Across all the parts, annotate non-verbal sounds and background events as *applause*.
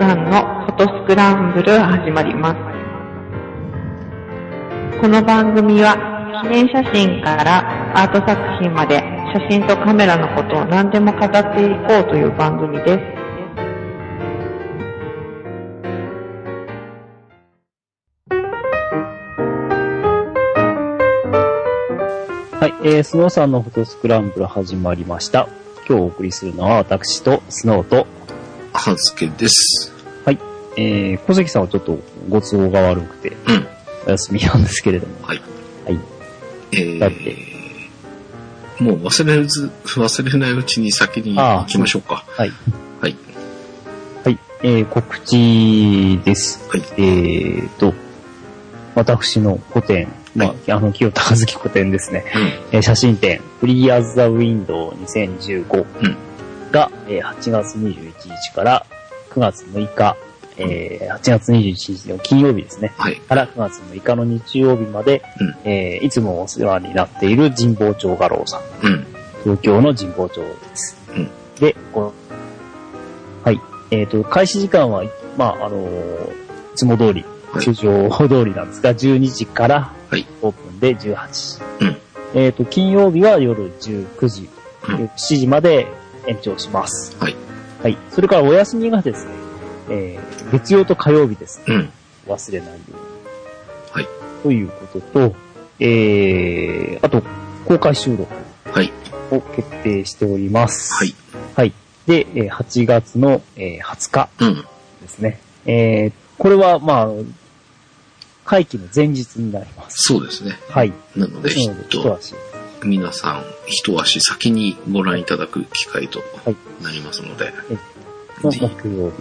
さんのフォトスクランブル始まります。この番組は記念写真からアート作品まで写真とカメラのことを何でも語っていこうという番組です。はい、えー、スノーさんのフォトスクランブル始まりました。今日お送りするのは私とスノーと、半助です。えー、小関さんはちょっとご都合が悪くて、うん。お休みなんですけれども、はい。はい。えだってー、もう忘れず、忘れないうちに先に行きましょうか。はい。はい。はい、えー、告知です。はい。えーと、私の個展、まあ、はあの、清高月個展ですね、うん。えー写真展、Free as the Window 2015うんが、えー8月21日から9月6日、えー8月21日の金曜日ですね。はい。から9月6日の日曜日まで、うんえーいつもお世話になっている神保町画廊さん、うん。東京の神保町です。うんで、この、はい。えっ、と、開始時間は、まあ、あのーいつも通り、はい通常通りなんですが、12時からはいオープンで18時。うんえっ、と、金曜日は夜19時、うん7時まで延長します。はい。はい。それからお休みがですね、えー月曜と火曜日です。うん。忘れないように。はい。ということと、えー、あと、公開収録はい。を決定しております。はい。はい。で、えー8月の、えー20日うん。ですね。えー、これは、まあ、会期の前日になります。そうですね。はい。なので、一一足。皆さん、一足先にご覧いただく機会とはいなりますので、のぜひ木曜日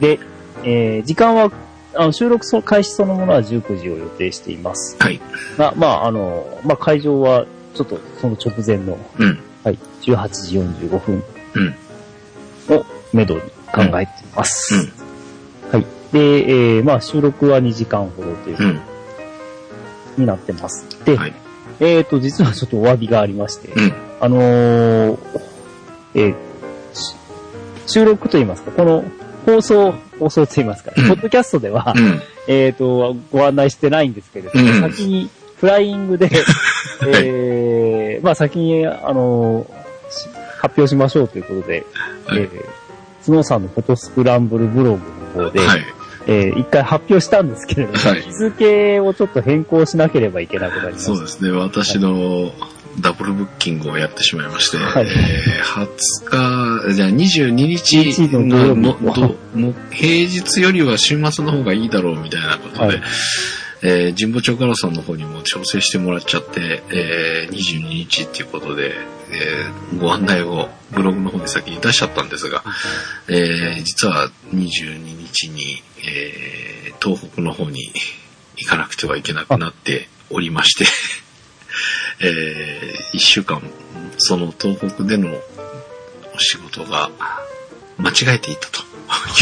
で、えー、時間は、あの収録そ開始そのものは19時を予定しています。はい。が、まあ、あの、まあ、会場は、ちょっとその直前の、うん。はい、18時45分うん。をめどに考えています。うんはい。で、えー、まあ、収録は2時間ほどという、うん。になってます。で、はい。えーと、実はちょっとお詫びがありまして、うん。あのーえーし収録といいますか、この放送、放送といいますか、うんポッドキャストでは、うん。えーと、ご案内してないんですけれども、うん先にフライングで、*laughs* えー、まあ先に、あの発表しましょうということで、はいえー、スノーさんのフォトスクランブルブログの方で、はい。えー一回発表したんですけれども、はい日付をちょっと変更しなければいけなくなりました。そうですね。私のダブルブッキングをやってしまいまして、はい。えー20日、じゃあ22日日ののもども平日よりは週末の方がいいだろうみたいなことで、はい。えー神保町ガラさんの方にも調整してもらっちゃって、えー22日っていうことで、えーご案内をブログの方に先に出しちゃったんですが、えー実は22日に、えー東北の方に行かなくてはいけなくなっておりまして、えー、一週間、その東北でのお仕事が間違えていたと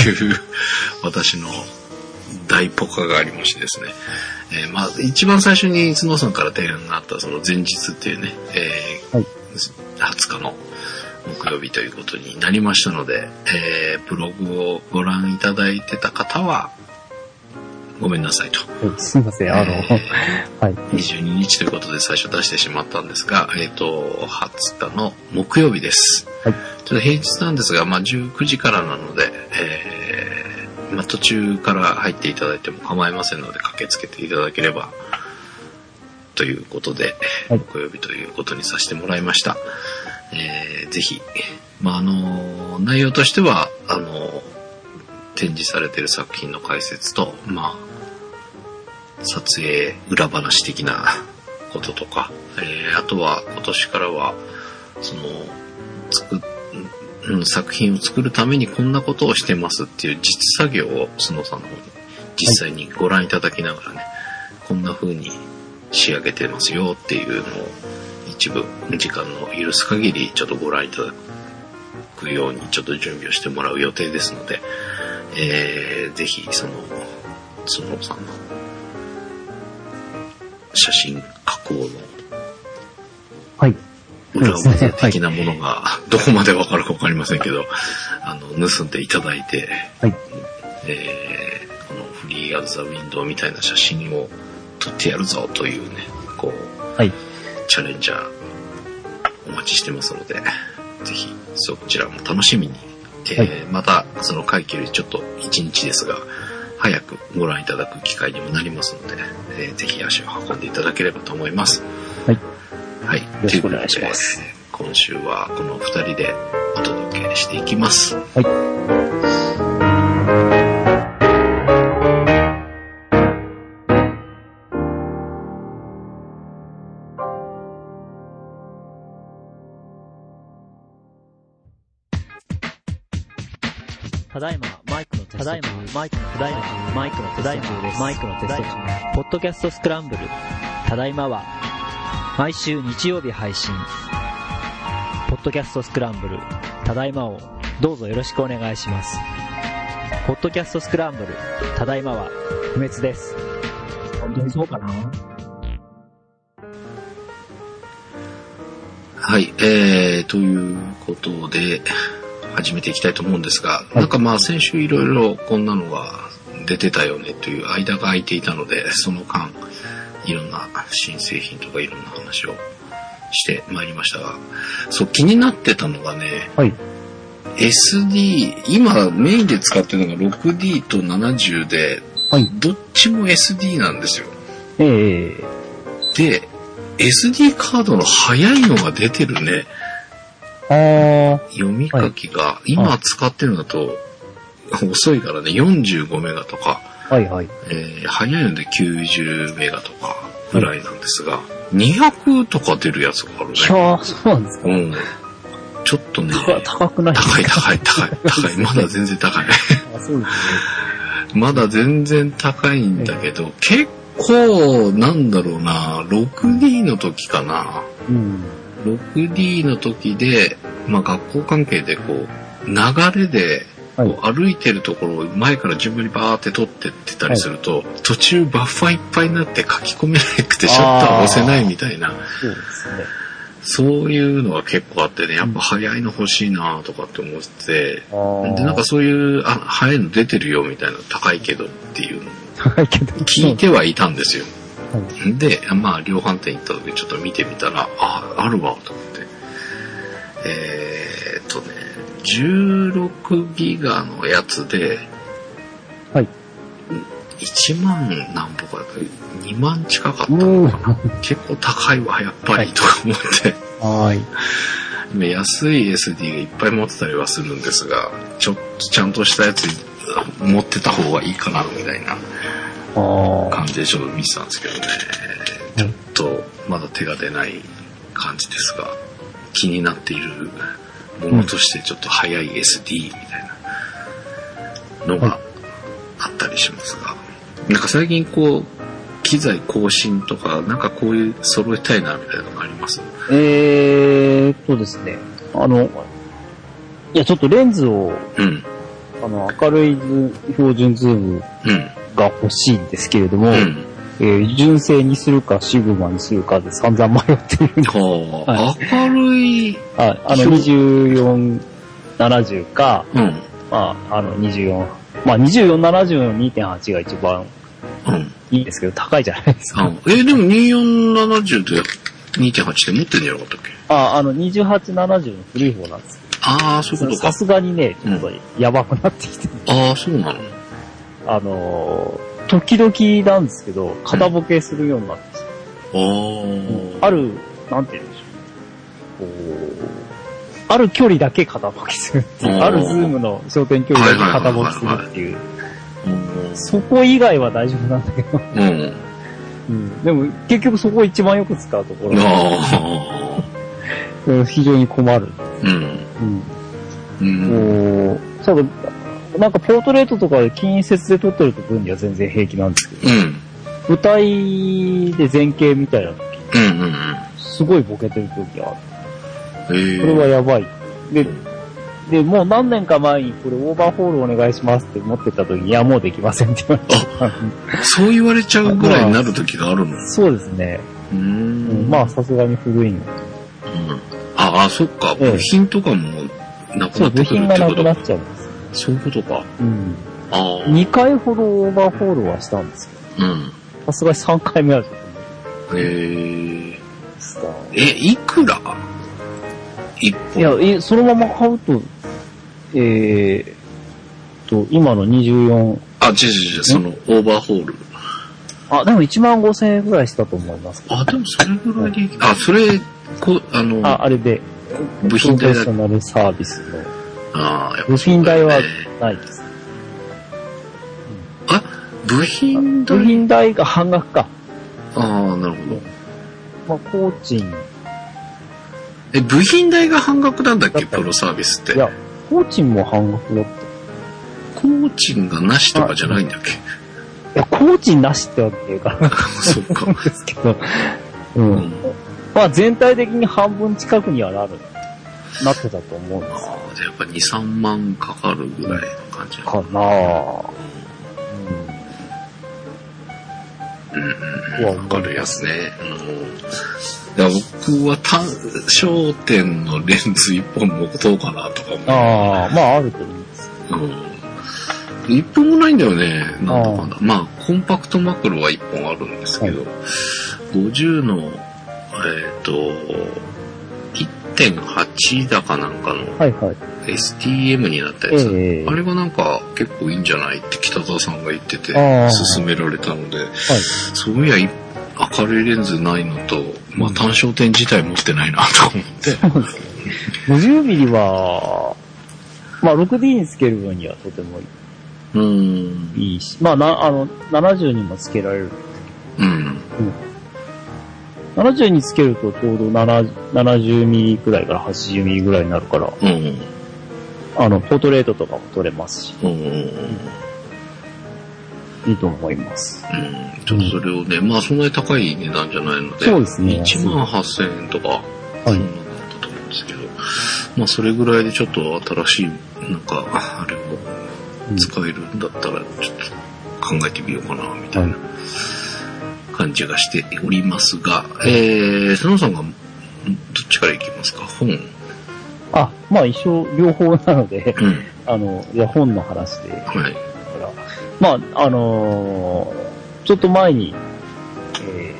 いう私の大ポカがありましてですね。えーまあ、一番最初に角さんから提案があったその前日っていうね、えーはい20日の木曜日ということになりましたので、えーブログをご覧いただいてた方は、ごめんなさいと。はいすいません、あの、えはい。22日ということで最初出してしまったんですが、えっ、と、20日の木曜日です。はいちょっと平日なんですが、まあ、19時からなので、えーまあ、途中から入っていただいても構いませんので、駆けつけていただければ、ということで、はい木曜日ということにさせてもらいました。えーぜひ、まあ、あの、内容としては、あの、展示されている作品の解説と、まあ、撮影裏話的なこととか、えーあとは今年からは、その、作うん、作品を作るためにこんなことをしてますっていう実作業をスノーさんの方に実際にご覧いただきながらね、こんな風に仕上げてますよっていうのを一部時間の許す限りちょっとご覧いただくようにちょっと準備をしてもらう予定ですので、えー、ぜひその、スノーさんの写真加工のはい。裏技的なものが、どこまでわかるかわかりませんけど、あの、盗んでいただいて、はい。ええーこのフリーアズザウィンドウみたいな写真を撮ってやるぞというね、こう、はい。チャレンジャーお待ちしてますので、ぜひそちらも楽しみに、えーはいまたその会期よりちょっと1日ですが、早くご覧いただく機会にもなりますので、えーぜひ足を運んでいただければと思います。はい。はい。ろしくお願いしますということで。今週はこの2人でお届けしていきます。はい。ただいま、マイクのテスト中です。マイクのテスト中。ポッドキャストスクランブル。ただいまは、毎週日曜日配信。ポッドキャストスクランブル。ただいまを、どうぞよろしくお願いします。ポッドキャストスクランブル。ただいまは、不滅です。本当にそうかな？はい、えー、ということで、始めていきたいと思うんですが、いなんかまあ先週いろいろこんなのが出てたよねという間が空いていたので、その間、いろんな新製品とかいろんな話をしてまいりましたが、そう気になってたのがね、はい。SD、今メインで使ってるのが 6D と70で、はい。どっちも SD なんですよ。ええで、SD カードの速いのが出てるね。あ読み書きが、今使ってるのだと、遅いからね、45メガとか、あ、はいはい。えー速いので90メガとかぐらいなんですが、200とか出るやつがあるね。いやー、そうなんですか。うん。ちょっとね、高高くない高い高い高い高い。*laughs* まだ全然高い。あそうですね。まだ全然高いんだけど、結構、なんだろうな、6D の時かな。うん。6D の時で、まあ学校関係でこう、流れで、はい。歩いてるところを前から順番にバーって撮ってってたりすると、途中バッファーいっぱいになって書き込めなくてシャッターを押せないみたいな、そうですね。そういうのが結構あってね、やっぱ早いの欲しいなとかって思ってて、あー。で、なんかそういう、あ、早いの出てるよみたいな高いけどっていうの。を高いけど。聞いてはいたんですよ。はい。で、まあ、量販店行った時ちょっと見てみたら、あ、あるわ、と思って。えーっとね、16ギガのやつで、はい。1万何歩か、2万近かったのかな。結構高いわ、やっぱり、とか思って。はい。安い SD がいっぱい持ってたりはするんですが、ちょっとちゃんとしたやつ持ってた方がいいかな、みたいな。感じでちょっと見てたんですけどね。ちょっとまだ手が出ない感じですが、気になっているものとしてちょっと早い SD みたいなのがあったりしますが、なんか最近こう、機材更新とか、なんかこういう揃えたいなみたいなのがあります？えーっとですね。あの、いや、ちょっとレンズを、うん、あの、明るいズ標準ズームうん、が欲しいんですけれども、うん。えー純正にするかシグマにするかで散々迷っている。んで、はあ、は明るい、ああの、24、70か、うん、まあ、あの、24、まあ、24、70の2.8が一番うん。いいですけど、高いじゃないですか。あえでも2470と2.8って持ってんじゃなかったっけ？あ、あの、28、70の古い方なんです。けああ、そういうど、ことか。さ。すがにね、ちょっとやばくなってきて、ああ、そうなの。あのー時々なんですけど、片ボケするようになってきて、ああ。ある、なんて言うんでしょう。ある距離だけ片ボケするっていう。あるズームの焦点距離だけ片ボケするっていう。うんそこ以外は大丈夫なんだけど。うん。うん。でも、結局そこを一番よく使うところ非常に困る。うん。うん。うん。ただ、なんかポートレートとかで近接で撮ってる分には全然平気なんですけど、うん。舞台で前景みたいな時、うん。うん。すごいボケてる時がある。ええこれはやばい。で、で、もう何年か前にこれオーバーホールお願いしますって持ってた時に、いや、もうできませんって言われた。そう言われちゃうぐらいになる時があるの？そうですね。うんん。まあ、さすがに古いの。うんああ、そっか。ええ部品とかもなくそう、部なってくるっ品がなくなっ。ちゃうんです。そういうことか。うん。ああ。2回ほどオーバーホールはしたんですけうん。ど、さすがに3回目はちょっと無え。え、いくら？一本。いや、え、そのまま買うと、えーっと、今の24、あ、違う違う違う、その、オーバーホール。あ、でも1万5千円ぐらいしたと思います。あ、でもそれぐらいであ、それ、こあの、あ、あれで、部品代だプロフェッショナルサービスのあやっぱ部品代はないです。あ、部品代？部品代が半額か。ああ、なるほど。まあ、工賃、え、部品代が半額なんだっけ？プロサービスってい。や、工賃も半額だった。い工賃がなしとかじゃないんだっけ？や、工賃なしってわけから *laughs* そっか。*laughs* ですけど、う。うんん。まあ、全体的に半分近くにはなる、なってたと思うんでああ、じゃあやっぱ2、3万かかるぐらいの感じす。かなぁ。うんうんうわかるやつね。うん。いや、僕は単、焦点のレンズ1本持とうかなとか思う。ああ、まあ、あるといいです。うん。一本もないんだよね。なんだかんだ。まあ、コンパクトマクロは一本あるんですけど、50の、えっ、と、1.8だかなんかのはいはい。STM になったやつ。ええあれがなんか結構いいんじゃないって北澤さんが言ってて、勧められたので、はい。そういやい明るいレンズないのと、まあ単焦点自体持ってないなと思って。50ミリは、まあ、6D につける分にはとてもうん。いいし、まあ、な、あの、70にもつけられる。うん。70につけるとちょうど7 70ミリくらいから80ミリぐらいになるから、うん。あの、ポートレートとかも撮れますし、うん。うん。いいと思います。うんちょっとそれをね、まあそんなに高い値段じゃないので、そうですね1万8000円とか、そんなのだったと思うんですけど、まあそれぐらいでちょっと新しい、なんか、あれを使えるんだったら、ちょっと考えてみようかな、みたいな感じがしておりますが、えー、佐野さんが、んどっちからいきますか？本。あ、まあ一応両方なので、うん。*laughs* あの、じゃあ本の話で、はい。まあ、あのーちょっと前に、え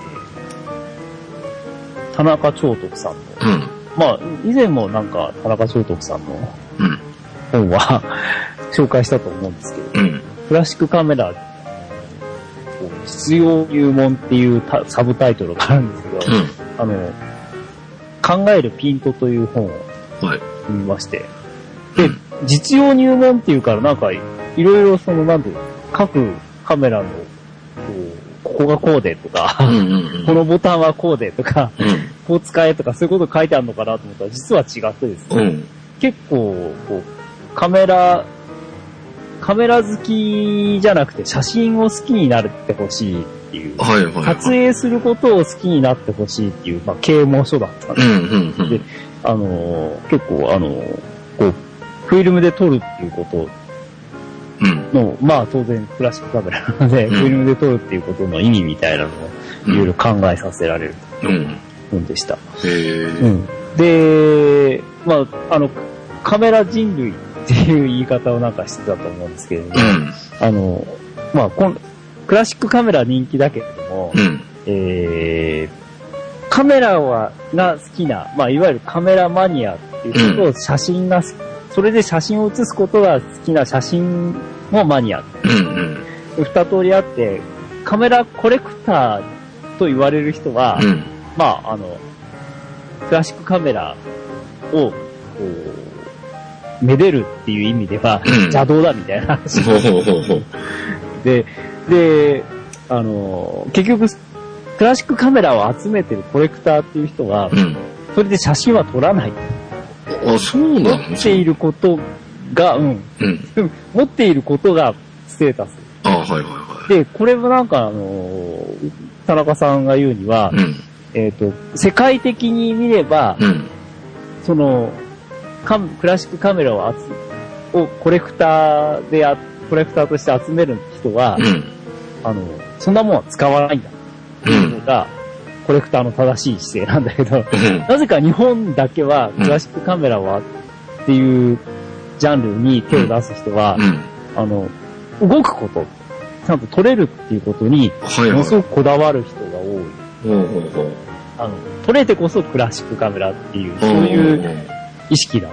ー、田中長徳さんの、うん。まあ、以前もなんか田中長徳さんのうん。本は *laughs* 紹介したと思うんですけど、うん。クラシックカメラ、必要入門っていうタサブタイトルがあるんですけど、うあの、考えるピントという本をん。はい。読みまして、で、実用入門っていうからなんか、いろいろその、なんていうの、各カメラの、こうここがこうでとか。このボタンはこうでとか、うん。こう使えとか、そういうこと書いてあるのかなと思ったら、実は違ってですね、うん。結構、こう、カメラ、カメラ好きじゃなくて写真を好きになってほしいっていう、はいはいはい。撮影することを好きになってほしいっていう、まあ、啓蒙書だったんですうんうんうん。であのー結構、あのーこう、フィルムで撮るっていうことうん。の、まあ当然クラシックカメラなので、うんフィルムで撮るっていうことの意味みたいなのをいろいろ考えさせられるうん。本でした。うん。で、まあ、あの、カメラ人類っていう言い方をなんかしてたと思うんですけれども、うん。あの、まあこん、クラシックカメラ人気だけれども、うん。えー、カメラは、が好きな、まあ、いわゆるカメラマニアっていう人と、写真が好き、それで写真を写すことが好きな写真のマニア。うんうん。二通りあって、カメラコレクターと言われる人は、うん。まあ、あの、クラシックカメラを、こう、めでるっていう意味では、うん邪道だみたいな話。で、で、あの、結局、クラシックカメラを集めてるコレクターっていう人は、うん。それで写真は撮らない。あ、そうなの持っていることが、うん、持っていることがステータス。あ、はいはいはで、これもなんか、あの、田中さんが言うには、い。うん。えっ、と、世界的に見れば、うん。その、カクラシックカメラを集をコレクターであ、コレクターとして集める人は、うん。あの、そんなもんは使わないんだ。っていうのが、コレクターの正しい姿勢なんだけど、うん。なぜか日本だけはクラシックカメラはっていうジャンルに手を出す人は、うん。あの、動くこと、ちゃんと撮れるっていうことに。ものすごくこだわる人が多い。あの、撮れてこそクラシックカメラっていう、そういう意識だ。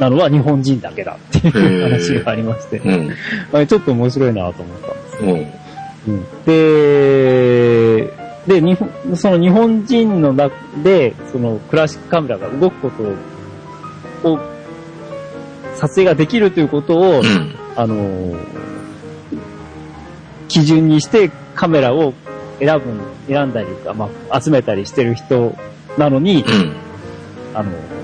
なのは日本人だけだっていう話がありまして、ちょっと面白いなと思ったんです。うん。うんで、で、日本、その日本人の中で、そのクラシックカメラが動くことを、撮影ができるということを、うん。あのー基準にしてカメラを選ぶ、選んだりとか、まあ、集めたりしてる人なのに、うん。あのー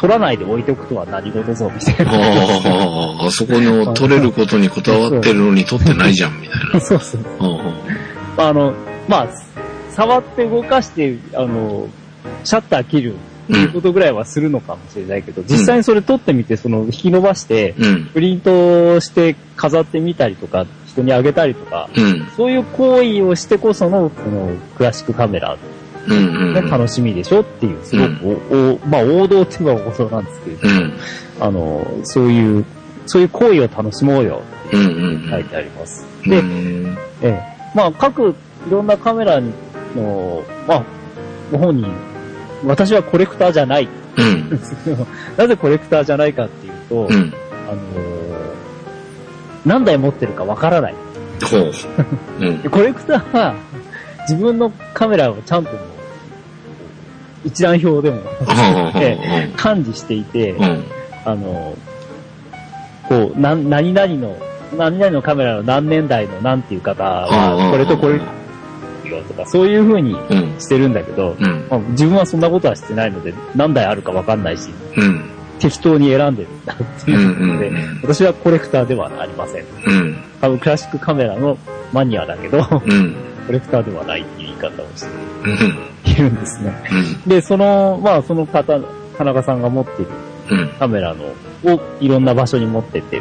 撮らないで置いておくとは何事ぞ、みたいな。ああ、あそこの撮れることにこだわってるのに撮ってないじゃん、みたいな。*laughs* そうそう。ほうほうあの、まあ、触って動かして、あの、シャッター切るっていうことぐらいはするのかもしれないけど、実際にそれ撮ってみて、その、引き伸ばして、うん。プリントして飾ってみたりとか、人にあげたりとか、うん。そういう行為をしてこその、その、クラシックカメラうん。うん。が楽しみでしょっていう、すごくお、おまあ、王道って言えば王道なんですけれど、うん。あの、そういう、そういう行為を楽しもうよってん。書いてあります。うん。で、うんええ。まあ、各、いろんなカメラの、まあ、ご本人、私はコレクターじゃない。うん。*laughs* なぜコレクターじゃないかっていうと、うん。あのー何台持ってるかわからない。ほう。うんで。コレクターは、自分のカメラをちゃんと一覧表でもえ管理していて、うん。あのーこう、な、何々の、何々のカメラの何年代の何ていう方は、これとこれよとか、そういう風にうん。してるんだけど、うん。まあ自分はそんなことはしてないので、何台あるかわかんないし、うん。適当に選んでるんだってうん。いうので、私はコレクターではありません。うん。多分クラシックカメラのマニアだけど、コうん。*laughs* レクターではないっていう言い方をしてうん。いるんですね。うん。で、その、まあその方、田中さんが持っているうん。カメラの、をいろんな場所に持ってって、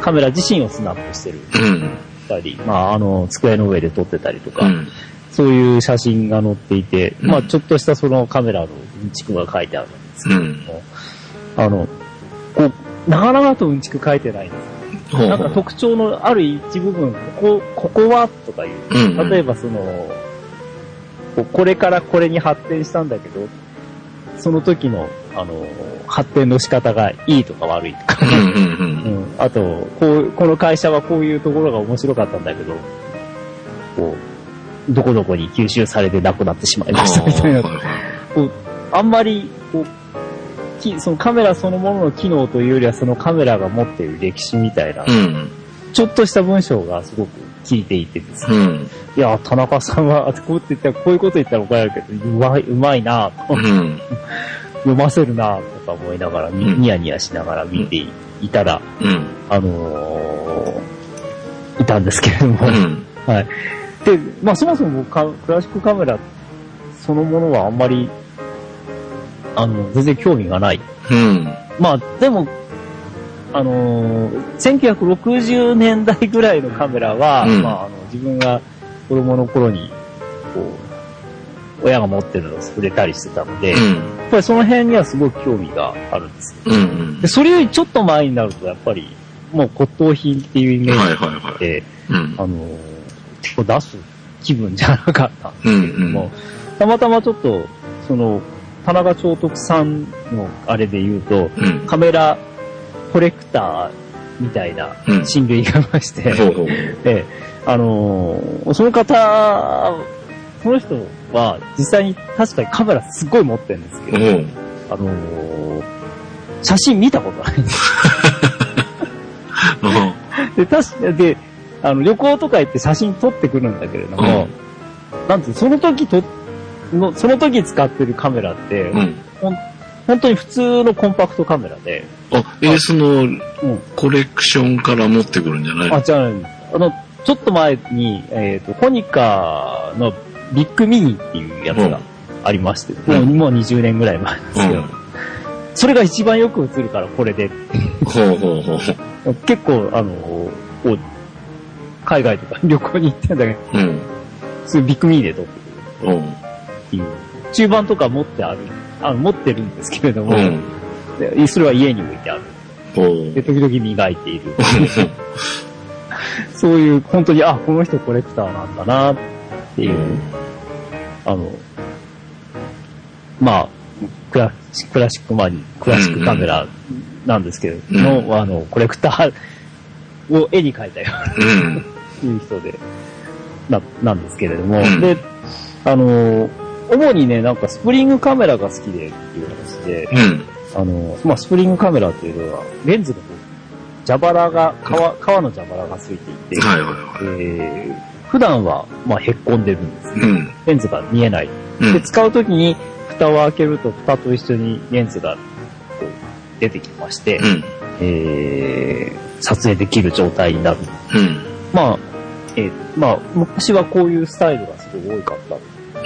カメラ自身をスナップしてるうん。たり、まああの、机の上で撮ってたりとか、うん。そういう写真が載っていて、うんまあちょっとしたそのカメラのうんちくが書いてあるんですけどうん。も、あの、こう、長々とうんちく書いてないんです。なんか特徴のある一部分、ここ、ここはとかいう、うん。例えばその、こうこれからこれに発展したんだけど、その時の、あの、発展の仕方がいいとか悪いとか、うん。あと、こう、この会社はこういうところが面白かったんだけど、こう、どこどこに吸収されてなくなってしまいましたみたいな、こうあんまり、こう、きそのカメラそのものの機能というよりは、そのカメラが持っている歴史みたいな、うん。ちょっとした文章がすごく効いていてですね、うん。いや、田中さんは、あこうって言ったら、こういうこと言ったら怒られるけど、うまい、うまいなとうん。*laughs* 読ませるなとか思いながら、ニヤニヤしながら見ていたら、うん。あのーいたんですけれども、うん。*laughs* はい。で、まあそもそもかクラシックカメラそのものはあんまり、あの、全然興味がない。うん。まあでも、あのー1960年代ぐらいのカメラは、うんまああの自分が子供の頃に、こう、親が持ってるのを触れたりしてたので、やっぱりその辺にはすごく興味があるんですよ。うん。で、それよりちょっと前になると、やっぱり、もう骨董品っていうイメはいーはいはい。ジで、うん。あのー結構出す気分じゃなかったんですけれども、うんたまたまちょっと、その、田中長徳さんのあれで言うと、うん。カメラコレクターみたいなうん親類がいまして、ほうほう。ええあのーその方、その人は実際に確かにカメラすごい持ってるんですけど、うん。あのー写真見たことないんです。で、確かで、あの、旅行とか行って写真撮ってくるんだけれども、なんて、その時と、の、その時使ってるカメラって、うん。本当に普通のコンパクトカメラで、あ、エースのうん。コレクションから持ってくるんじゃないあ、じゃあ、あの、ちょっと前に、えっ、と、コニカのビッグミニっていうやつがありまして、もうもう20年ぐらい前ですけど、うん。それが一番よく映るからこれで、ほうほうほう。結構、あの、海外とか旅行に行ってんだけど、うん。そういうビッグミニで撮ってくる。うん。っていう。中盤とか持ってある、あの、持ってるんですけれども、うん。でそれは家に置いてある。で、時々磨いている。*laughs* そういう、本当に、あ、この人コレクターなんだな、っていう、あの、まあ、クラクラシックマニ、クラシックカメラなんですけれども、うあの、コレクターを絵に描いたようん。う *laughs* ないう人で、な、なんですけれども、うんで、あの、主にね、なんかスプリングカメラが好きでっていう話で、うん。あの、まあ、スプリングカメラっていうのは、レンズがこう、蛇腹が、革、革の蛇腹がついていて、はいはいはい。えー普段は、まあ、へっこんでるんですね。うん。レンズが見えない。うんで、使うときに、蓋を開けると、蓋と一緒にレンズが、こう、出てきまして、うん。えー撮影できる状態になる。うん。まあ、えーまあ、昔はこういうスタイルがすごい多かった。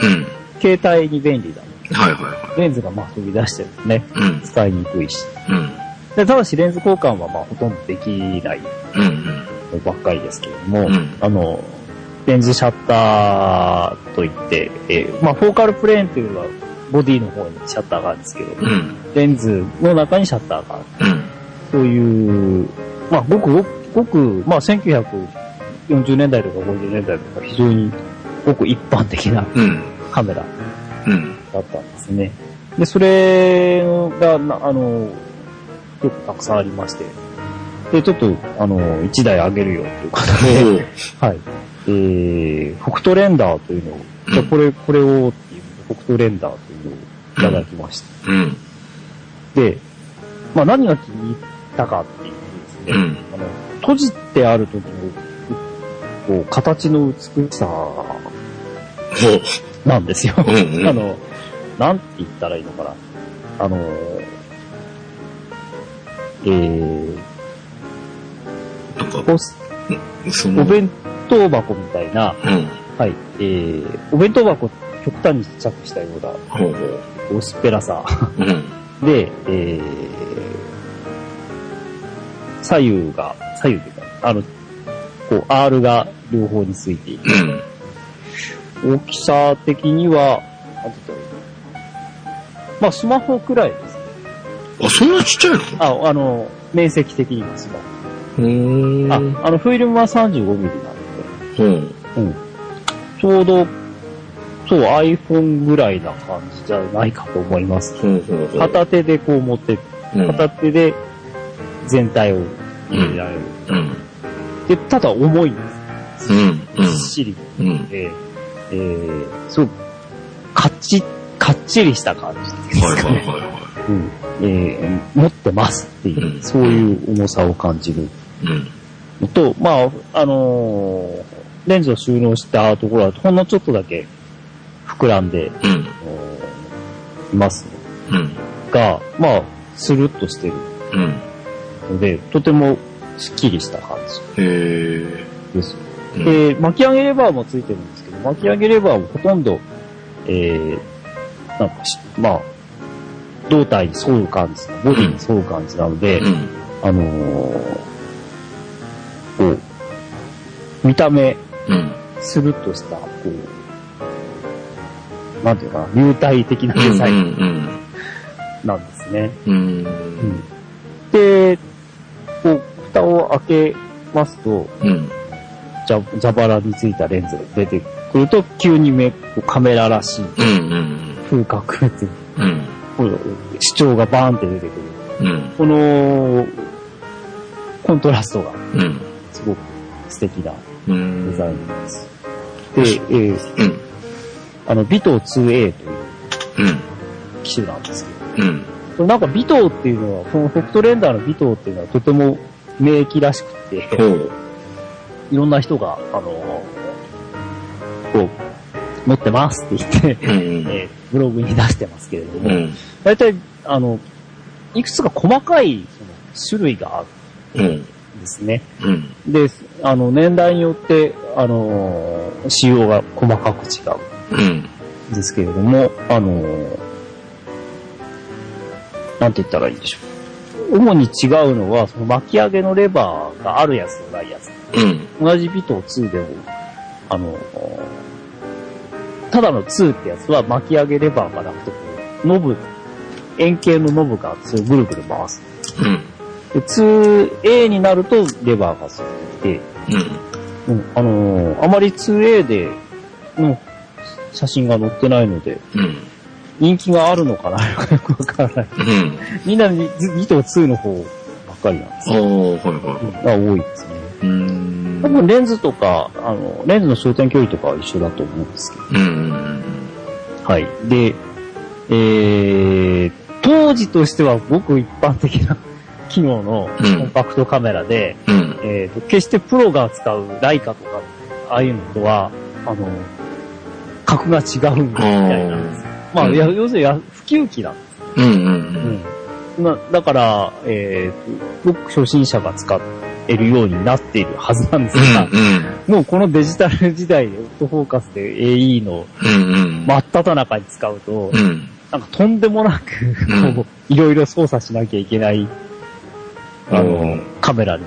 うん。携帯に便利だ。はいはいはレンズがまあ飛び出してるんでね、い。うん。使いにくいし。うん。でただしレンズ交換はまあほとんどできないばっかりですけれども、うんあの、レンズシャッターといって、えーまあフォーカルプレーンというのはボディの方にシャッターがあるんですけど、うん。レンズの中にシャッターがある。うん。そういう、まあごくごく、ごく、まあ1940年代とか50年代とか非常にごく一般的なうん。カメラうん。だったんですね。で、それが、なあの、結構たくさんありまして、で、ちょっと、あの、1台あげるよということで、はい。えー、北斗レンダーというのを、じゃあこれ、これをっていう、北斗レンダーというのをいただきました。うん。で、まあ何が気に入ったかっていうとですね、うん。あの、閉じてある時の、こう、形の美しさほなんですよ。う。うん。うん。あの、なんて言ったらいいのかな。あの、えー、なんか、こうすその、お弁当箱みたいな、うん。はい、えー、お弁当箱極端にちっちゃくしたような、ほうほ薄っぺらさう。うん。*laughs* で、えー、左右が、左右というか、あの、こう、R が両方についていて、うん。大きさ的には、なんて言ったらいいのまあ、スマホくらいです。あ、そんなちっちゃいの？あ、あの、面積的にはスマホ。うーん。あ、あの、フィルムは35ミリなのうん。で、ちょうど、そう、iPhone ぐらいな感じじゃないかと思います。ほうほうほう。片手でこう持って、うん。片手で全体を入れられる。うん。で、ただ重いんです。うん。うんずっ。しりうん。で、えー、すごく、かっち、かっちりした感じですかね。はいはいはいはうんえー持ってますっていう、うんそういう重さを感じるい。うん。のと、まあ、あのーレンズを収納したところはほんのちょっとだけ膨らんで、うん。あのーいますうん。が、まあ、スルッとしてるうん。ので、とてもスッキリした感じ。です。うん。で、巻き上げレバーもついてるんです巻き上げレバーもほとんど、えー、なんかし、まあ、胴体に沿う感じ、ボディに沿う感じなので、うん。あのーこう、見た目、うん。スルッとした、こう、なんていうかな、流体的なデザインン。なんですね。うん。うんで、こう、蓋を開けますと、うん。じゃ、蛇腹についたレンズが出てくると、急に目、こうカメラらしい。風格っていううん。主張がバーンって出てくる。うん。この、コントラストがうん。すごく素敵なうん。デザインです。で、えーうん。あの、ビトー 2A といううん。機種なんですけど、うん。これなんかビトーっていうのは、このフェクトレンダーのビトーっていうのはとても名機らしくて。いろんな人が、あの、こう、持ってますって言って、うん。えーブログに出してますけれども、うん。大体、あの、いくつか細かいその種類があるうん。んですね。うん。で、あの、年代によって、あの、仕様が細かく違うん。うんですけれども、あの、なんて言ったらいいんでしょう。主に違うのは、その巻き上げのレバーがあるやつとないやつ。うん。同じビト2でも、あの、ただの2ってやつは巻き上げレバーがなくて、ノブ、円形のノブがあって、それをぐるぐる回す。うん。で 2A になるとレバーがついてきて、うん。うん、あのーあまり 2A での写真が載ってないので、うん。人気があるのかな？*laughs* よくわからない。うん。みんな見見ても2の方ばっかりなんですよ。おー、はいはうんが多いですね。い。うーん。多分レンズとか、あの、レンズの焦点距離とかは一緒だと思うんですけど。うんうんはい。で、えー、当時としてはごく一般的な機能のうんコンパクトカメラで、うん。うん。えーと、決してプロが使うライカとか、ああいうのとは、あの、格が違うんみたいなんです。まあ、うんや要するにや普及機なんです。うんうんうん。なだから、えーと、ごく初心者が使えるようになっているはずなんですうん。が、うんもうこのデジタル時代でオートフォーカスで AE の。真っ只中に使うと、うん。なんかとんでもなく、いろいろ操作しなきゃいけない、あうのん、カメラに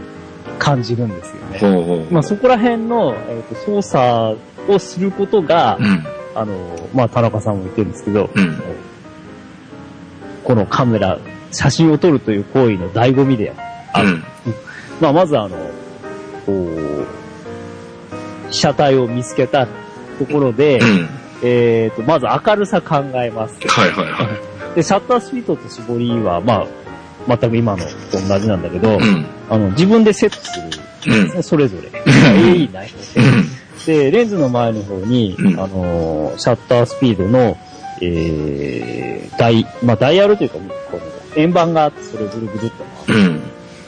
感じるんですよね。ほうほう。まあそこら辺の、えーと操作をすることが、うん。あの、まあ田中さんも言ってるんですけど、うん。このカメラ、写真を撮るという行為の醍醐味である。うん。まあまずあの、こう、被写体を見つけたところで、うん。えっ、と、まず明るさ考えます。はいはいはい。で、シャッタースピードと絞りは、まあ、全く今のと同じなんだけど、うん。あの、自分でセットするんですね、それぞれ。AE ないのうん。で。で、レンズの前の方に、うんあのーシャッタースピードの、えー、ダイ、まあ、ダイヤルというか、この円盤があって、それをぐるぐるっと。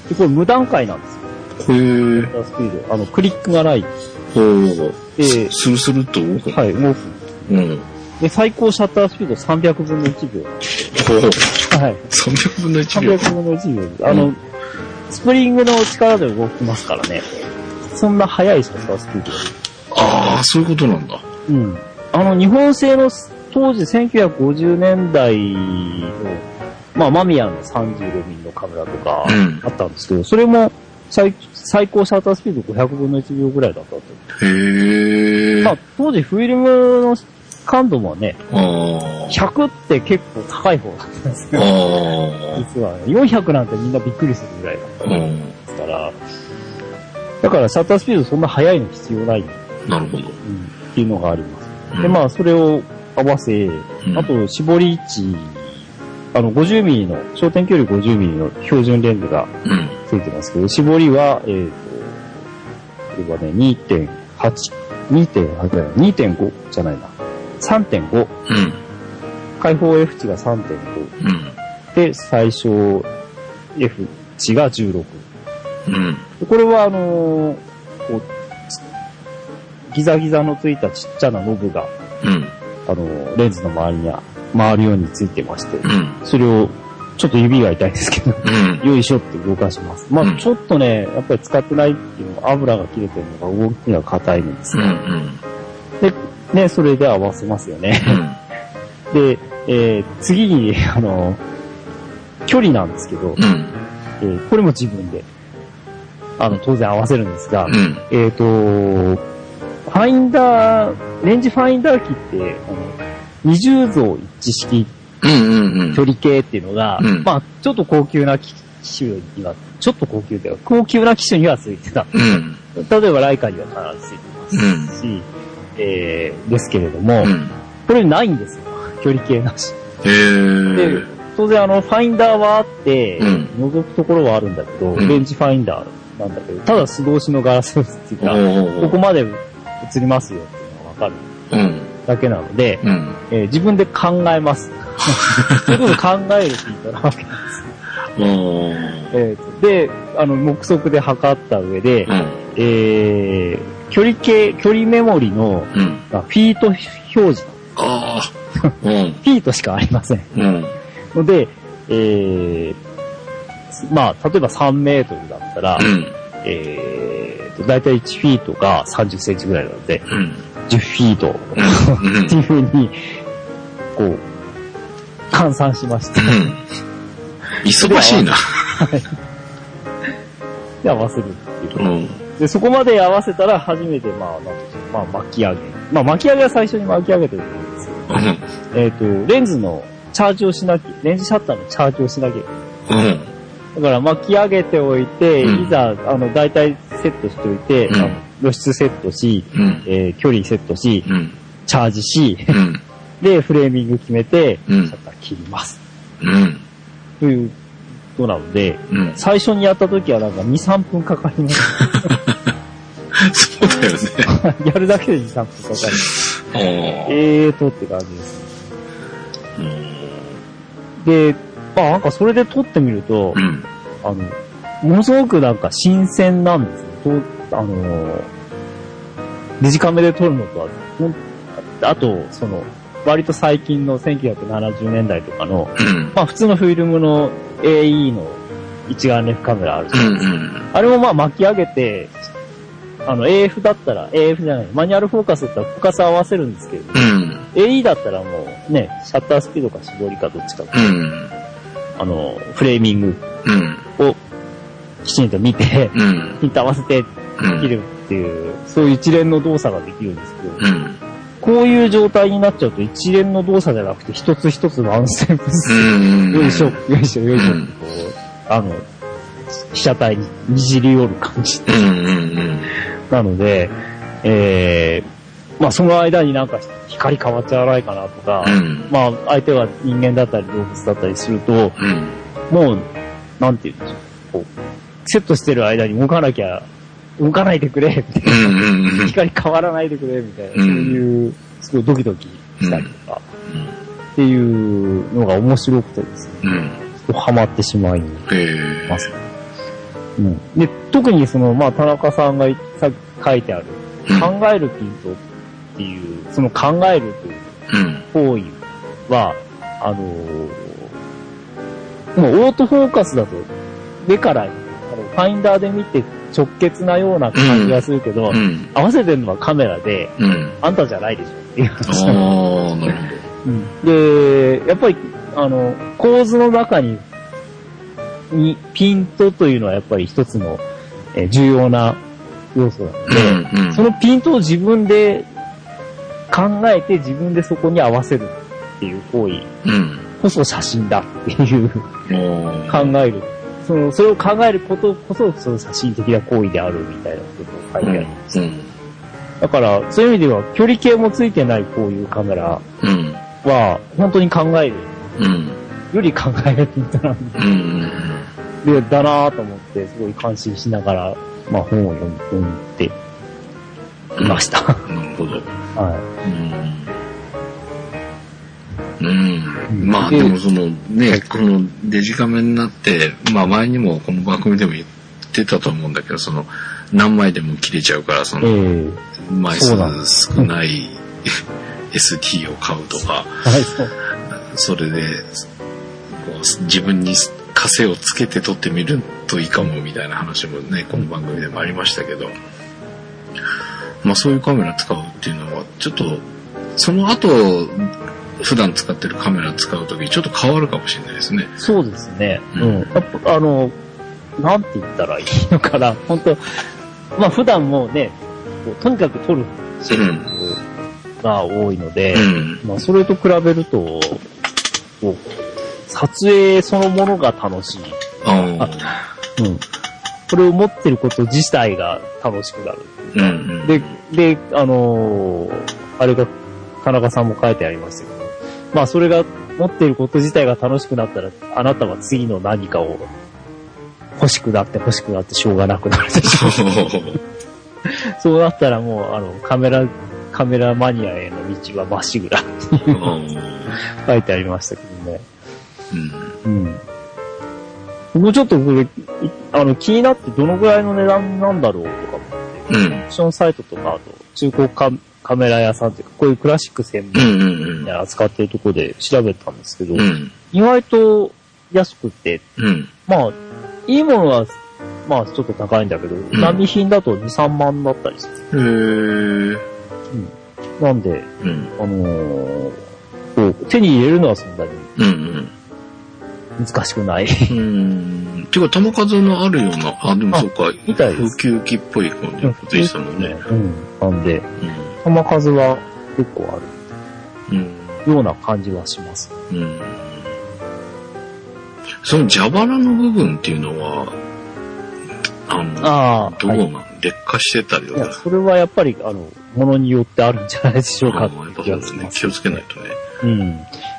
で、これ無段階なんですよ。へシーャッタースピード。あの、クリックがない。ほう。で、スルスルっと？動く。はい、動く。うん。で、最高シャッタースピード300分の1秒。ほう。はい。300分の1秒。300分の1秒。あの、スプリングの力で動きますからね。そんな速いシャッタースピード。ああ、そういうことなんだ。うん。あの、日本製の当時1950年代の、まあ、マミヤの35ミリのカメラとかうんあったんですけど、それも最最高シャッタースピード500分の1秒ぐらいだったと。へえ。まあ、当時フィルムの感度もね、ああ。100って結構高い方だったんですあよ。あ。実は、ね、400なんてみんなびっくりするぐらいだったんうん。ですから、だからシャッタースピードそんな速いの必要ない、うん、なるほど。っていうのがあります。うんで、まあ、それを合わせ、うんあと、絞り位置、あの、50ミリの、焦点距離50ミリの標準レンズがうん。ついてますけど、絞りは、えっ、と、これはね、2.8、2.8じゃない、2.5じゃないな。3.5。うん。開放 F 値が3.5。うん。で、最小 F 値が16。うん。でこれは、あのーこう、ギザギザのついたちっちゃなノブが、うん。あの、レンズの周りには回るようについてまして、うん。それを、ちょっと指が痛いですけど、うん。よいしょって動かします。まうんあちょっとね、やっぱり使ってないっていうのは油が切れてるのが動きが硬いんですうん。うが、ん。で、ね、それで合わせますよね。で、えー次に、あの、距離なんですけど、うん。えーこれも自分で、あの、当然合わせるんですが、うん。えっ、と、ファインダー、レンジファインダー機って、あの、二重像一致式うん。うん。うん。距離計っていうのが、うんまあ、ちょっと高級な機種には、ちょっと高級というか、高級な機種にはついてた。うん。例えばライカには必ずついてますし、えー、ですけれども、うん。これないんですよ。距離計なし。へえ。当然あの、ファインダーはあって、うん覗くところはあるんだけど、うんレンジファインダーなんだけど、ただ素通しのガラスっていうおか、ーここまで映りますよっていうのがわかるうん。だけなので、うん。えー自分で考えます。そういうこと考えるって言ったらわけなんです。えーとで、あの、目測で測った上で、うん。えー、距離計、距離メモリの、うん。あフィート表示、ああ。うん。*laughs* フィートしかありません。うん。ので、えー、まあ、例えば3メートルだったら、うん。えーと、だいたい1フィートが30センチぐらいなので、うん。10フィートうんっていう風に、こう、換算しまして、忙しいな。で合わせるっていう。うん。で、そこまで合わせたら初めて、まあ、なんていうのまあ、巻き上げ。まあ、巻き上げは最初に巻き上げてるんですけど、うん。えっ、と、レンズのチャージをしなきゃ、レンズシャッターのチャージをしなきゃいけない。うん。だから巻き上げておいて、うんいざ、あの、大体セットしておいて、うんあの露出セットし、うん。えー距離セットし、うん。チャージし、うん。*laughs* で、フレーミング決めて、シうんャッター切ります。うん。ということなので、うん。最初にやった時はなんか2、3分かかりまし *laughs* そうだよね。た。*laughs* やるだけで2、3分かかる。あーえーとって感じです。うんで、まあなんかそれで撮ってみると、うん。あの、ものすごくなんか新鮮なんですね。とあの、デジカメで撮るのとは、あと、その、割と最近の1970年代とかの、うん。まあ普通のフィルムの AE の一眼レフカメラあるじゃうん。ないですか。うん。あれもまあ巻き上げて、あの AF だったら、AF じゃない、マニュアルフォーカスだったらフォーカス合わせるんですけど、うん。AE だったらもうね、シャッタースピードか絞りかどっちか、うん。あの、フレーミングうん。をきちんと見て、うん。ピント合わせてうん。切るっていう、そういう一連の動作ができるんですけど、うん。こういう状態になっちゃうと一連の動作じゃなくて一つ一つワンステップず。よいしょ、よいしょ、よいしょ、うんこう、あの、被写体ににじり寄る感じうん。うん。なので、えー、まあその間になんか光変わっちゃわないかなとか、うん。まあ相手が人間だったり動物だったりすると、うん。もう、なんていうんでしょう、こう、セットしてる間に動かなきゃ、動かないでくれ、みたいな。うん。うん。光変わらないでくれ、みたいな、うんそういう、すごいドキドキしたりとか、っていうのが面白くてですね、うん。ハマってしまいええます。うん。で、特にその、まあ、田中さんがさ書いてある、考えるピントっていう、その考えるといううん。行為は、あのーもうオートフォーカスだと、目から、あの、ファインダーで見て直結なような感じがするけど、うん。合わせてるのはカメラで、うん。あんたじゃないでしょっていうあ話あ、なんでなるほうんで、やっぱり、あの、構図の中に、に、ピントというのはやっぱり一つの、えー重要な要素なのど。で、うん。うん。そのピントを自分で考えて自分でそこに合わせるっていう行為うん。こそ写真だっていう考える。その、それを考えることこそ、その写真的な行為であるみたいなことを書いてあるんです。うん。だから、そういう意味では、距離計もついてないこういうカメラうん。は、本当に考える。うん。より考えるピントなんでうん。で、だなぁと思って、すごい感心しながら、まあ本を読んでいました。なるほど。はうん。うん。うん。まあでもそのね、このデジカメになって、まあ前にもこの番組でも言ってたと思うんだけど、その何枚でも切れちゃうから、そのえ枚数少ない ST を買うとか、はい、それでこう自分に枷をつけて撮ってみるといいかもみたいな話もね、この番組でもありましたけど、まあそういうカメラ使うっていうのは、ちょっと、その後、普段使ってるカメラ使うときちょっと変わるかもしれないですね。そうですね。ううんん。やっぱ、あの、なんて言ったらいいのかな。本当 *laughs* まあ普段もね、とにかく撮るが多いので、うん。まあそれと比べると、撮影そのものが楽しい。あうん。これを持ってること自体が楽しくなる。うんうん。で、で、あのーあれが、田中さんも書いてありますけど、まあそれが持っていること自体が楽しくなったら、あなたは次の何かを欲しくなって欲しくなってしょうがなくなるでしょう。そうなったらもう、あの、カメラ、カメラマニアへの道はまっしぐらっていううん書いてありましたけどね。うんうん。僕ちょっとこれ、いあの、気になってどのぐらいの値段なんだろうとか思って、うんオプションサイトとか、あと、中古カカメラ屋さんっていうか、こういうクラシック専うん門うんで扱ってるところで調べたんですけど、うん。意外と安くて、うん。まあ、いいものは、まあちょっと高いんだけど、ん並品だと2、3万だったりする。へえ。なんで、うん。あの手に入れるのはそんなにうん難しくない。うん。うん。ていうか、球数のあるような、あ、でもあそうか、みたいですウキっぽい感じのことでしたもんね。うん。なんで、うん。球数は結構あうん。るような感じはします。うん。その蛇腹の部分っていうのは、あの、ああ、どうなはいん、劣化してたりといや、か。それはやっぱり、あの、ものによってあるんじゃないでしょうかやっぱそうだね。します気をつけないとね。うん。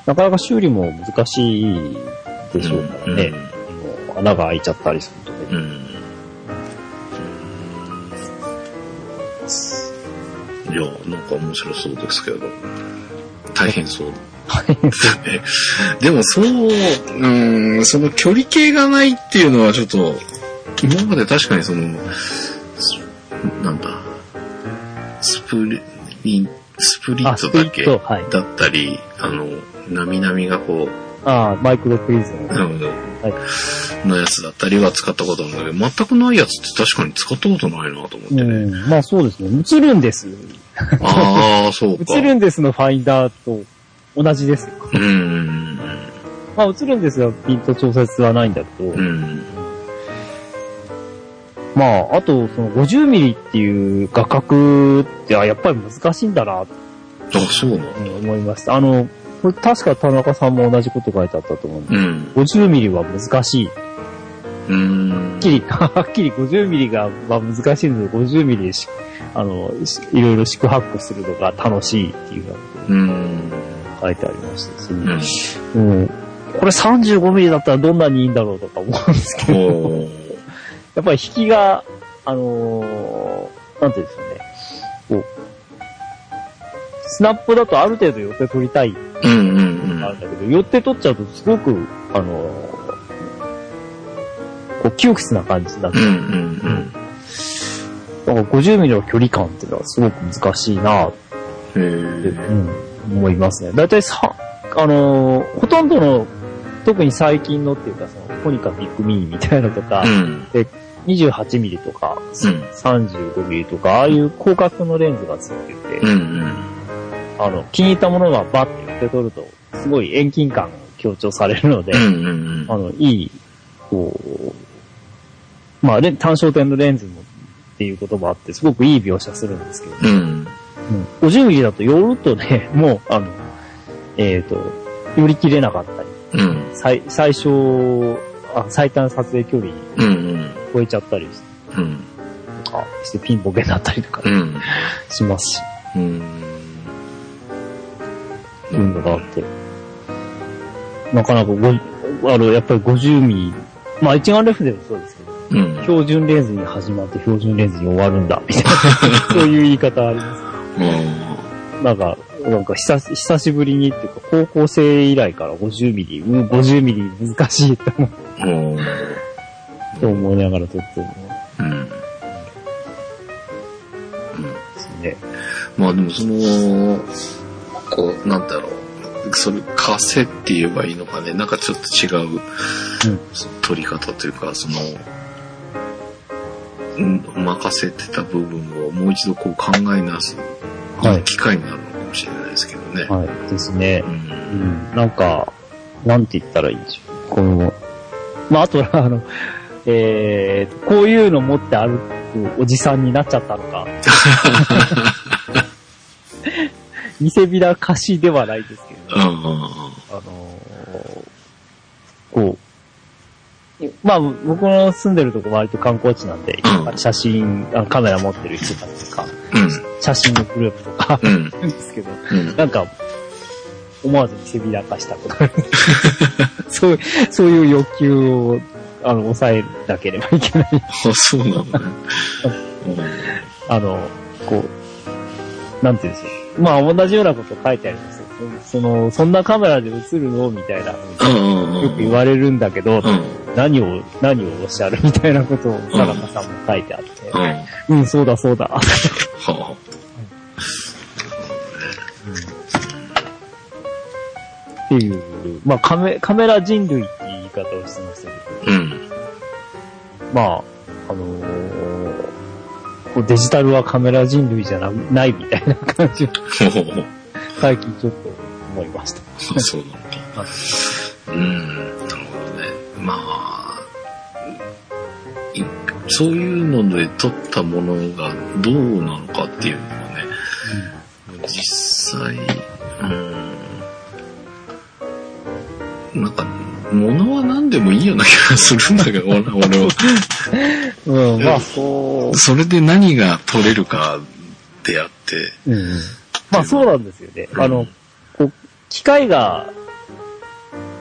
なかなか修理も難しいでしょうからね。もう穴が開いちゃったりするとね。うん。うん。いや、なんか面白そうですけど。大変そう。*laughs* でもそう、うん、その距離計がないっていうのはちょっと、今まで確かにその、すなんだ、スプリ、スプリットだけ。だったり、あの、なみなみがこう、ああ、マイクロプリズム。あののやつだったりは使ったことあるんだけど、全くないやつって確かに使ったことないなと思ってうね。ん。まあそうですね。映るんです。ああ、そうか。映るんですのファインダーと同じですよ。うんうんまあ映るんですが、ピント調節はないんだけど、うん。うん。まあ、あと、その50ミリっていう画角って、あ、やっぱり難しいんだな、あ、そうなのと思いました。あの、これ確か田中さんも同じこと書いてあったと思うんでうん。50ミリは難しい。うん。はっきり、はっきり50ミリが、まあ、難しいので、50ミリでし、あの、しいろいろ四苦八苦するのが楽しいっていうようん。書いてありましたし、うん。うん、これ35ミリだったらどんなにいいんだろうとか思うんですけど、やっぱり引きが、あのーなんていうんですかね、スナップだとある程度寄って取りたいうんうんあるんだけど、寄って取っちゃうとすごく、あのーこう、窮屈な感じになってうん。うんうんだから50ミリの距離感っていうのはすごく難しいなって、うん。思いますね。だいたいさ、あのーほとんどの、特に最近のっていうか、その、コニカビッグミニみたいなのとかえ。う、ん。28ミリとか、うん35ミリとか、ああいう広角のレンズがついてて、うんうん。あの、気に入ったものがバッて寄って取ると、すごい遠近感が強調されるので、うんうんうん。あの、いい、こう、まあ、単焦点のレンズもっていうこともあって、すごくいい描写するんですけど、うん。うん50ミリだと寄るとね、*laughs* もう、あの、えっ、と、寄り切れなかったり、うん。最、最小、あ最短撮影距離。超えちゃったりしてうん。とかしてピンボケになったりとかうん。しますし、うん。のがあって。なかなかご、あの、やっぱり50ミリ、まあ一眼レフでもそうですけど、うん。標準レンズに始まって標準レンズに終わるんだ、みたいな、*laughs* そういう言い方あります。なんか、なんか久し久しぶりにっていうか、高校生以来から50ミリ、うん、50ミリ難しいと思うん。うと思いながら撮ってるのうん。ですね。まあでもその、こう、なんだろう。それ、枷って言えばいいのかね。なんかちょっと違う、取り方というか、その、うん任せてた部分をもう一度こう考え直す、はいいい機会になるのかもしれないですけどね。はい、ですねう。。うんん、なんか、なんて言ったらいいでしょう。この、まあ、あとは、あの、えー、こういうの持って歩くおじさんになっちゃったのか。*laughs* 見せびらかしではないですけど、うんうんあのーこう、まあ、僕の住んでるとこ割と観光地なんで、うん写真、あのカメラ持ってる人たちとか、うん。写真のグループとか、うん。ですけど、うん。なんか、思わず見せびらかしたことある。*laughs* そう、そういう欲求を、あの、抑えなければいけない。あ、そうなのね。*laughs* あの、こう、なんていうんですか。まあ、同じようなこと書いてあるんですよ。その、そんなカメラで映るの？みたいな。よく言われるんだけど、うん。何を、何をおっしゃる？みたいなことを、田中さんも書いてあって、うん。はうん、そうだそうだ。あ。っていう、まあカメ、カメラ人類って言い方をしてましたけど、うん。まあ、あのーデジタルはカメラ人類じゃなないみたいな感じ。*laughs* 最近ちょっと思いました。あそうなのか。うん。なるほどね。まあ、いそういうので撮ったものがどうなのかっていうのはね、実際、うん。なんか、物は何でもいいような気がするんだけど、俺 *laughs* 俺は。うん、まあ、そう。それで何が撮れるかであって、うん。まあ、そうなんですよね。うんあの、こう、機械が、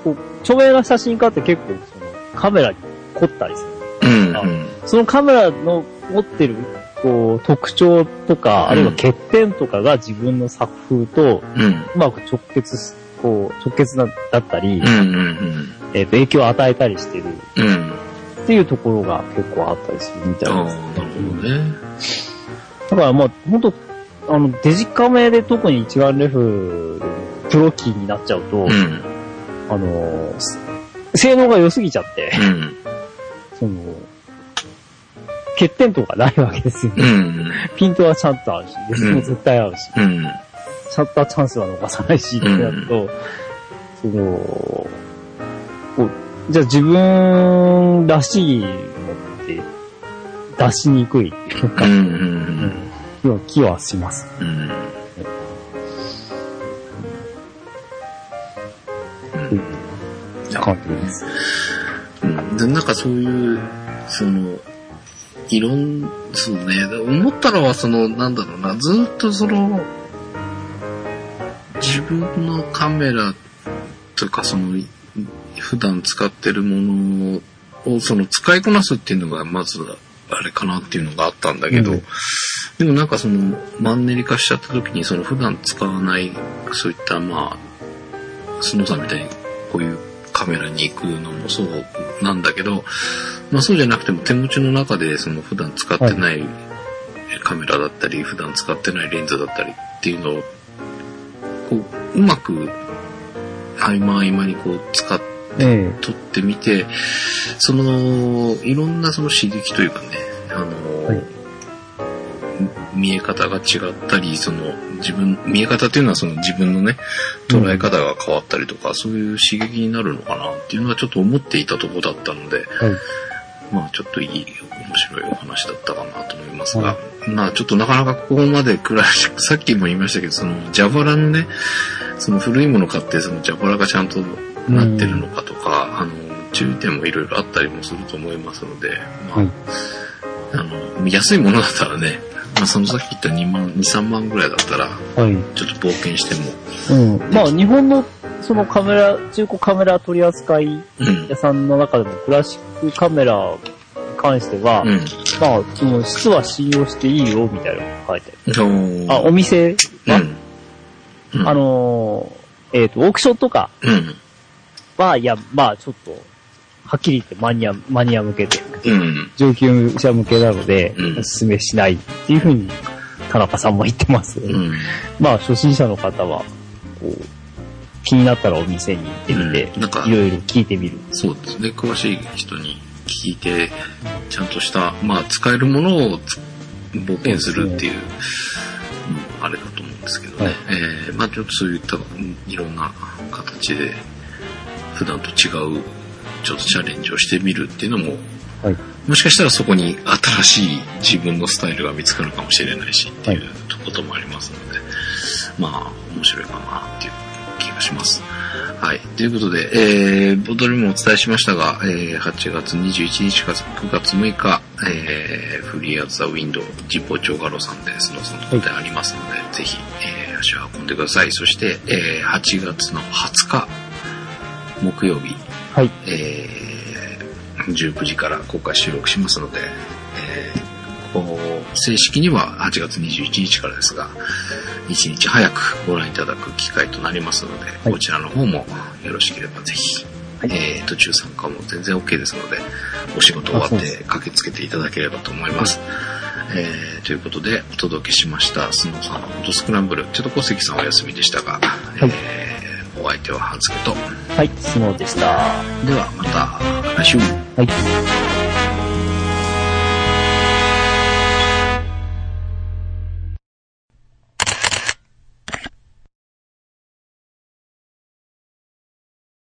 こう、著名な写真家って結構、その、カメラに凝ったりする。うん、あうん、そのカメラの持ってる、こう、特徴とか、あるいは欠点とかが自分の作風と、うん、うまく直結す、こう、直結なだったり、うん、うん、えっ、と、影響を与えたりしてるうん、うん。っていうところが結構あったりするみたいです。なるほどね。だからまあ、本当あの、デジカメで特に一眼レフでプロキーになっちゃうと、うん、あの、す性能が良すぎちゃって、うん、その、欠点とかないわけですよね。うん、*laughs* ピントはちゃんとあるし、レスも絶対あるし、うん、シャッターチャンスは逃さないし、ってなると、その、こうじゃあ自分らしいのって出しにくいっていうか、うん、ううんん、気は気はします。うん。感じです。うんで、なんかそういう、その、いろん、そうね、思ったのはその、なんだろうな、ずっとその、自分のカメラとかその、普段使ってるものを、その使いこなすっていうのがまず、あれかなっていうのがあったんだけど、うん。でもなんかその、マンネリ化しちゃった時に、その普段使わない、そういったまあ、スノーさんみたいにこういうカメラに行くのもそうなんだけど、まあそうじゃなくても手持ちの中でその普段使ってない。カメラだったり、普段使ってないレンズだったりっていうのを、こう、うまく合間合間にこう使ってえ撮ってみて、その、いろんなその刺激というかね、あの、はい。見え方が違ったり、その、自分、見え方っていうのはその自分のね、捉え方が変わったりとか、そういう刺激になるのかなっていうのはちょっと思っていたところだったので、えはい。まあちょっといい、面白いお話だったかなと思いますが、まあちょっとなかなかここまでクラシック、さっきも言いましたけど、その蛇腹のね、その古いもの買ってその蛇腹がちゃんとなってるのかとか、あの、注意点もいろいろあったりもすると思いますので、まあ、はいあの、安いものだったらね、まあそのさっき言った2万、2、3万ぐらいだったら、はい。ちょっと冒険しても、うん。まあ、日本の、そのカメラ、中古カメラ取り扱いうん屋。さんの中でもクラシックカメラに関しては、うん。まあ、その質は信用していいよ、みたいなのが書いてある。うんあ、お店は、うん。うんあのーえっ、と、オークションとかうん。は、いや、まあ、ちょっと、はっきり言ってマニア、マニア向けで、うん。上級者向けなので、うんお勧めしないっていうふうに、田中さんも言ってます。うん。まあ、初心者の方は、こう、気になったらお店に行ってみて、いろいろ聞いてみる。そうですね。詳しい人に聞いて、ちゃんとした、まあ、使えるものをつ冒険するっていう、うんあれだと思うんですけどね。はいえーまあ、ちょっとそういった、うんいろんな形で、普段と違う、ちょっとチャレンジをしてみるっていうのも、はい。もしかしたらそこに新しい自分のスタイルが見つかるかもしれないしっていうこともありますので、まあ、面白いかなっていう気がします。はい。ということで、えー、ボトルもお伝えしましたが、えー、8月21日から9月6日、えー、フリーアズザウィンドウ、ジッポー長ガロさんで、そのそのとでありますので、ぜひ、えー、足を運んでください。そして、えー、8月の20日、木曜日、はい。えー、19時から公開収録しますので、正式には8月21日からですが、1日早くご覧いただく機会となりますので、いこちらの方もよろしければぜひ、はいえー途中参加も全然 OK ですので、お仕事終わって駆けつけていただければと思います。えーということで、お届けしました、スノーさんのフォトスクランブル。ちょっと小関さんお休みでしたが、いえーお相手は半助と、はい、スノーでした。ではまた来週。はい。